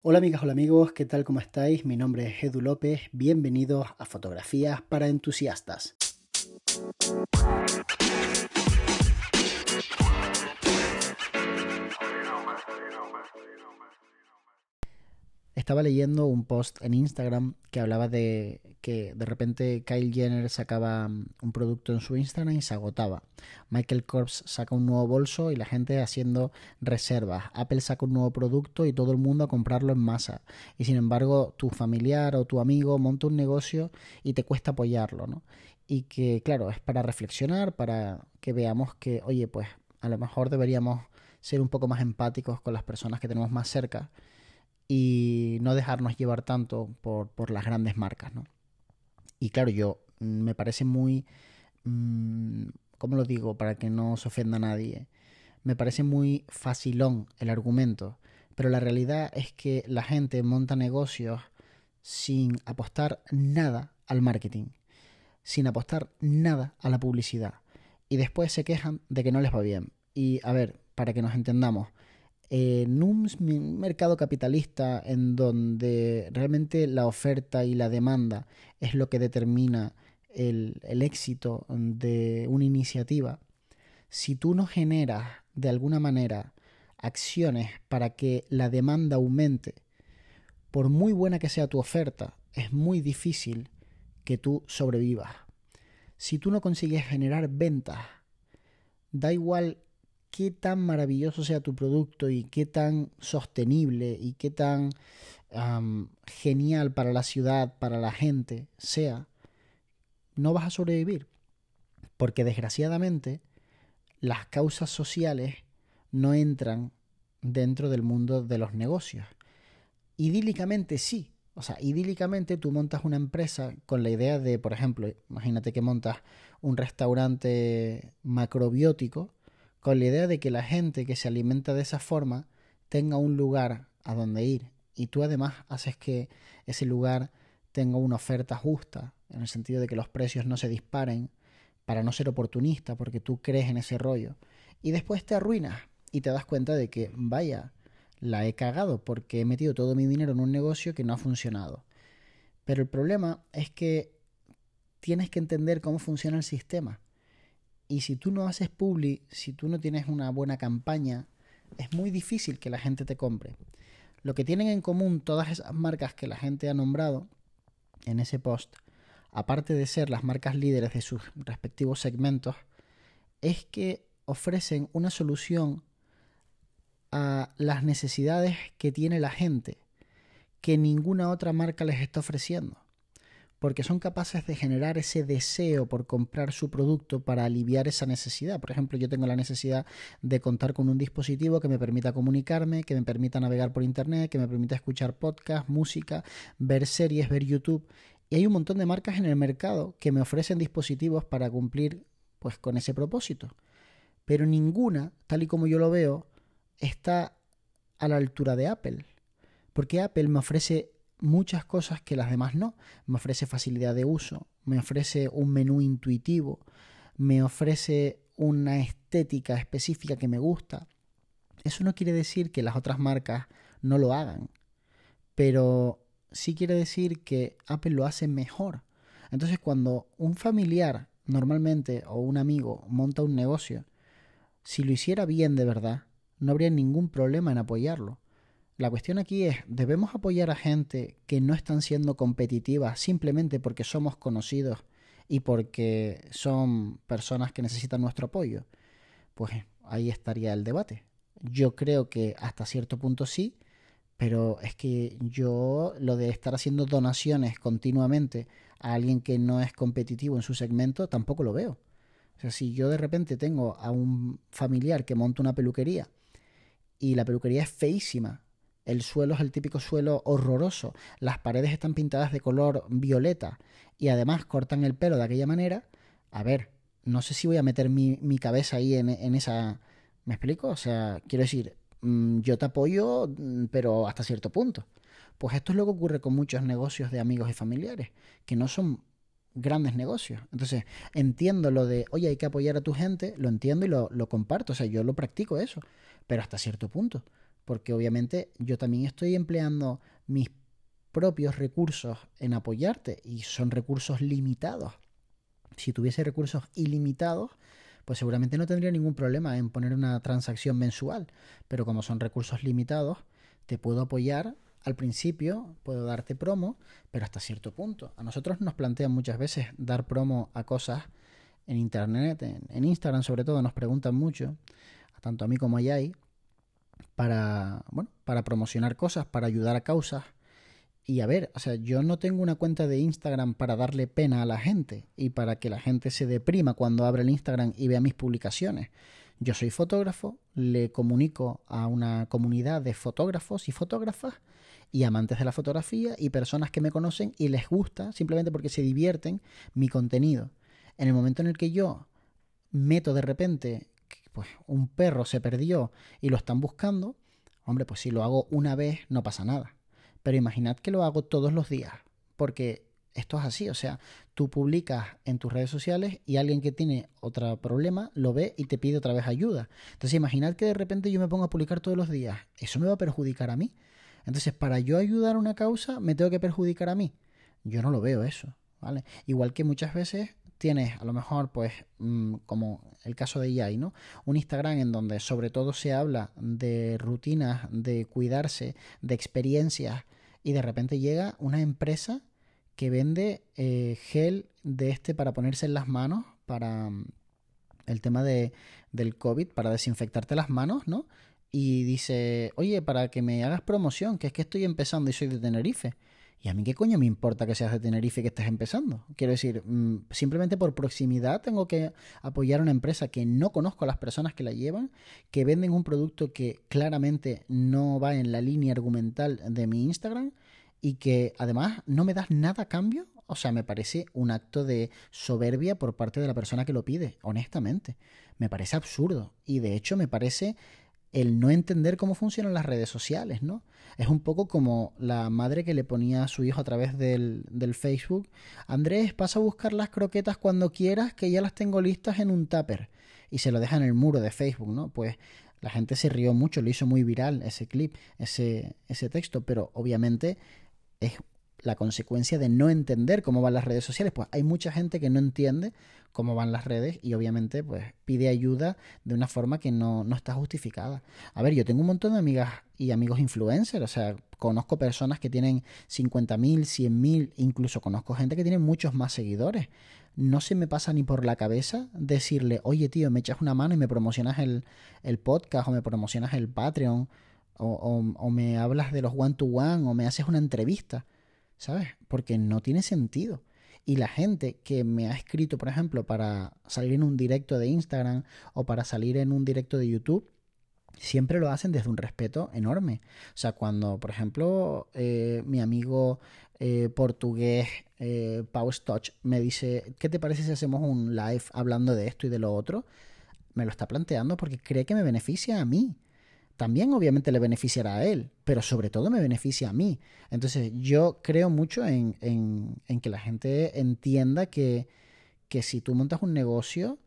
Hola amigas, hola amigos, ¿qué tal? ¿Cómo estáis? Mi nombre es Edu López, bienvenidos a Fotografías para Entusiastas. Estaba leyendo un post en Instagram que hablaba de que de repente Kyle Jenner sacaba mm, un producto en su Instagram y se agotaba. Michael Kors saca un nuevo bolso y la gente haciendo reservas. Apple saca un nuevo producto y todo el mundo a comprarlo en masa. Y sin embargo, tu familiar o tu amigo monta un negocio y te cuesta apoyarlo, ¿no? Y que, claro, es para reflexionar, para que veamos que, oye, pues a lo mejor deberíamos ser un poco más empáticos con las personas que tenemos más cerca y no dejarnos llevar tanto por, por las grandes marcas, ¿no? Y claro, yo mm, me parece muy, mm, ¿cómo lo digo? Para que no se ofenda a nadie. Me parece muy facilón el argumento, pero la realidad es que la gente monta negocios sin apostar nada al marketing, sin apostar nada a la publicidad. Y después se quejan de que no les va bien. Y a ver, para que nos entendamos, en un mercado capitalista en donde realmente la oferta y la demanda es lo que determina el, éxito de una iniciativa, si tú no generas de alguna manera acciones para que la demanda aumente, por muy buena que sea tu oferta, es muy difícil que tú sobrevivas. Si tú no consigues generar ventas, da igual qué tan maravilloso sea tu producto y qué tan sostenible y qué tan genial para la ciudad, para la gente sea, no vas a sobrevivir. Porque desgraciadamente las causas sociales no entran dentro del mundo de los negocios. Idílicamente sí. O sea, idílicamente tú montas una empresa con la idea de, por ejemplo, imagínate que montas un restaurante macrobiótico con la idea de que la gente que se alimenta de esa forma tenga un lugar a donde ir y tú además haces que ese lugar tenga una oferta justa, en el sentido de que los precios no se disparen para no ser oportunista, porque tú crees en ese rollo. Y después te arruinas y te das cuenta de que, vaya, la he cagado porque he metido todo mi dinero en un negocio que no ha funcionado. Pero el problema es que tienes que entender cómo funciona el sistema. Y si tú no haces publi, si tú no tienes una buena campaña, es muy difícil que la gente te compre. Lo que tienen en común todas esas marcas que la gente ha nombrado en ese post, aparte de ser las marcas líderes de sus respectivos segmentos, es que ofrecen una solución a las necesidades que tiene la gente que ninguna otra marca les está ofreciendo porque son capaces de generar ese deseo por comprar su producto para aliviar esa necesidad. Por ejemplo, yo tengo la necesidad de contar con un dispositivo que me permita comunicarme, que me permita navegar por Internet, que me permita escuchar podcast, música, ver series, ver YouTube. Y hay un montón de marcas en el mercado que me ofrecen dispositivos para cumplir pues con ese propósito. Pero ninguna, tal y como yo lo veo, está a la altura de Apple. Porque Apple me ofrece muchas cosas que las demás no. Me ofrece facilidad de uso, me ofrece un menú intuitivo, me ofrece una estética específica que me gusta. Eso no quiere decir que las otras marcas no lo hagan, pero sí quiere decir que Apple lo hace mejor. Entonces cuando un familiar normalmente o un amigo monta un negocio, si lo hiciera bien de verdad, no habría ningún problema en apoyarlo. La cuestión aquí es, ¿debemos apoyar a gente que no están siendo competitivas simplemente porque somos conocidos y porque son personas que necesitan nuestro apoyo? Pues ahí estaría el debate. Yo creo que hasta cierto punto sí, pero es que yo lo de estar haciendo donaciones continuamente a alguien que no es competitivo en su segmento tampoco lo veo. O sea, si yo de repente tengo a un familiar que monta una peluquería y la peluquería es feísima, el suelo es el típico suelo horroroso. Las paredes están pintadas de color violeta y además cortan el pelo de aquella manera. A ver, no sé si voy a meter mi, cabeza ahí en, esa... ¿Me explico? O sea, quiero decir, mm, yo te apoyo, mm, pero hasta cierto punto. Pues esto es lo que ocurre con muchos negocios de amigos y familiares, que no son grandes negocios. Entonces, entiendo lo de, oye, hay que apoyar a tu gente, lo entiendo y lo, lo comparto, o sea, yo lo practico eso, pero hasta cierto punto porque obviamente yo también estoy empleando mis propios recursos en apoyarte y son recursos limitados. Si tuviese recursos ilimitados, pues seguramente no tendría ningún problema en poner una transacción mensual, pero como son recursos limitados, te puedo apoyar al principio, puedo darte promo, pero hasta cierto punto. A nosotros nos plantean muchas veces dar promo a cosas en Internet, en, Instagram sobre todo, nos preguntan mucho, tanto a mí como a Yai, para, bueno, para promocionar cosas, para ayudar a causas. Y a ver, o sea, yo no tengo una cuenta de Instagram para darle pena a la gente y para que la gente se deprima cuando abre el Instagram y vea mis publicaciones. Yo soy fotógrafo, le comunico a una comunidad de fotógrafos y fotógrafas y amantes de la fotografía y personas que me conocen y les gusta simplemente porque se divierten mi contenido. En el momento en el que yo meto de repente, pues un perro se perdió y lo están buscando, hombre, pues si lo hago una vez no pasa nada. Pero imaginad que lo hago todos los días, porque esto es así, o sea, tú publicas en tus redes sociales y alguien que tiene otro problema lo ve y te pide otra vez ayuda. Entonces imaginad que de repente yo me pongo a publicar todos los días, eso me va a perjudicar a mí. Entonces, para yo ayudar a una causa, me tengo que perjudicar a mí. Yo no lo veo eso, ¿vale? Igual que muchas veces tienes a lo mejor, pues, mm, como el caso de Yai, ¿no? Un Instagram en donde sobre todo se habla de rutinas, de cuidarse, de experiencias, y de repente llega una empresa que vende eh, gel de este para ponerse en las manos, para mm, el tema de, del COVID, para desinfectarte las manos, ¿no? Y dice, oye, para que me hagas promoción, que es que estoy empezando y soy de Tenerife. ¿Y a mí qué coño me importa que seas de Tenerife que estés empezando? Quiero decir, mm, simplemente por proximidad tengo que apoyar a una empresa que no conozco a las personas que la llevan, que venden un producto que claramente no va en la línea argumental de mi Instagram y que además no me das nada a cambio. O sea, me parece un acto de soberbia por parte de la persona que lo pide, honestamente. Me parece absurdo. Y de hecho me parece el no entender cómo funcionan las redes sociales, ¿no? Es un poco como la madre que le ponía a su hijo a través del, del, Facebook, Andrés, pasa a buscar las croquetas cuando quieras, que ya las tengo listas en un tupper, y se lo deja en el muro de Facebook, ¿no? Pues la gente se rió mucho, lo hizo muy viral ese clip, ese, ese texto, pero obviamente es la consecuencia de no entender cómo van las redes sociales. Pues hay mucha gente que no entiende cómo van las redes y obviamente pues pide ayuda de una forma que no, no está justificada. A ver, yo tengo un montón de amigas y amigos influencers, o sea, conozco personas que tienen 50.000, 100.000, incluso conozco gente que tiene muchos más seguidores. No se me pasa ni por la cabeza decirle, oye tío, me echas una mano y me promocionas el, el podcast o me promocionas el Patreon o, o, me hablas de los one-to-one -one, o me haces una entrevista. ¿Sabes? Porque no tiene sentido. Y la gente que me ha escrito, por ejemplo, para salir en un directo de Instagram o para salir en un directo de YouTube, siempre lo hacen desde un respeto enorme. O sea, cuando, por ejemplo, eh, mi amigo eh, portugués eh, Pau Stoch me dice, ¿qué te parece si hacemos un live hablando de esto y de lo otro? Me lo está planteando porque cree que me beneficia a mí también obviamente le beneficiará a él, pero sobre todo me beneficia a mí. Entonces yo creo mucho en, en, que la gente entienda que, que, si tú montas un negocio,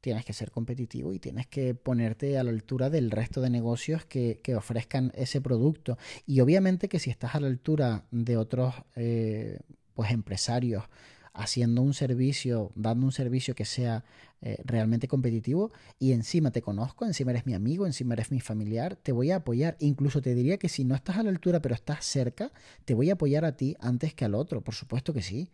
tienes que ser competitivo y tienes que ponerte a la altura del resto de negocios que, que ofrezcan ese producto. Y obviamente que si estás a la altura de otros eh, pues empresarios, haciendo un servicio, dando un servicio que sea eh, realmente competitivo y encima te conozco, encima eres mi amigo, encima eres mi familiar, te voy a apoyar. Incluso te diría que si no estás a la altura pero estás cerca, te voy a apoyar a ti antes que al otro, por supuesto que sí.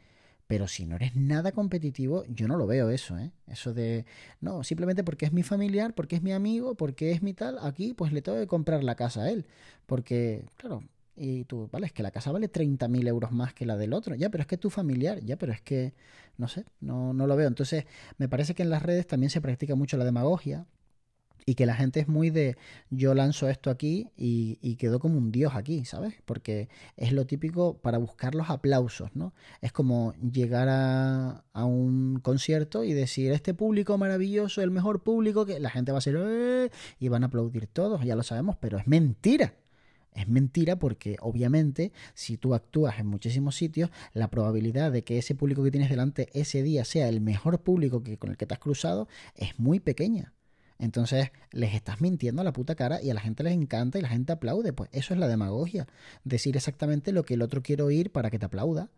Pero si no eres nada competitivo, yo no lo veo eso, ¿eh? Eso de, no, simplemente porque es mi familiar, porque es mi amigo, porque es mi tal, aquí pues le tengo que comprar la casa a él. Porque, claro, y tú, vale, es que la casa vale 30.000 euros más que la del otro. Ya, pero es que tu familiar. Ya, pero es que, no sé, no, no lo veo. Entonces, me parece que en las redes también se practica mucho la demagogia y que la gente es muy de yo lanzo esto aquí y, y quedo como un dios aquí, ¿sabes? Porque es lo típico para buscar los aplausos, ¿no? Es como llegar a, a un concierto y decir, este público maravilloso, el mejor público, que la gente va a ser, ¡Eh! y van a aplaudir todos, ya lo sabemos, pero es mentira. Es mentira porque obviamente si tú actúas en muchísimos sitios, la probabilidad de que ese público que tienes delante ese día sea el mejor público que, con el que te has cruzado es muy pequeña. Entonces les estás mintiendo a la puta cara y a la gente les encanta y la gente aplaude. Pues eso es la demagogia. Decir exactamente lo que el otro quiere oír para que te aplauda.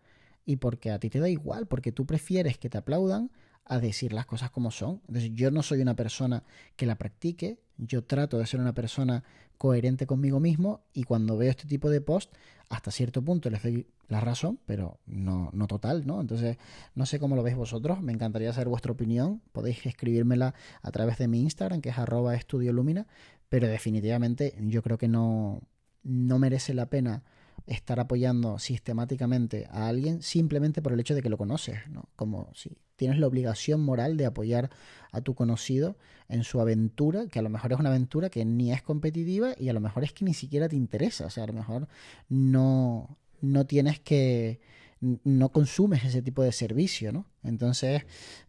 Y porque a ti te da igual, porque tú prefieres que te aplaudan a decir las cosas como son. Entonces yo no soy una persona que la practique, yo trato de ser una persona coherente conmigo mismo y cuando veo este tipo de post, hasta cierto punto les doy la razón, pero no, no total, ¿no? Entonces, no sé cómo lo veis vosotros, me encantaría saber vuestra opinión, podéis escribírmela a través de mi Instagram, que es arroba estudiolumina, pero definitivamente yo creo que no, no merece la pena estar apoyando sistemáticamente a alguien simplemente por el hecho de que lo conoces, ¿no? Como si tienes la obligación moral de apoyar a tu conocido en su aventura, que a lo mejor es una aventura que ni es competitiva y a lo mejor es que ni siquiera te interesa, o sea, a lo mejor no, no tienes que no consumes ese tipo de servicio, ¿no? Entonces,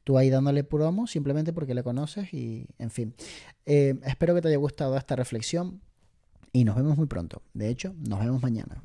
tú ahí dándole promo simplemente porque le conoces y, en fin. Eh, espero que te haya gustado esta reflexión y nos vemos muy pronto. De hecho, nos vemos mañana.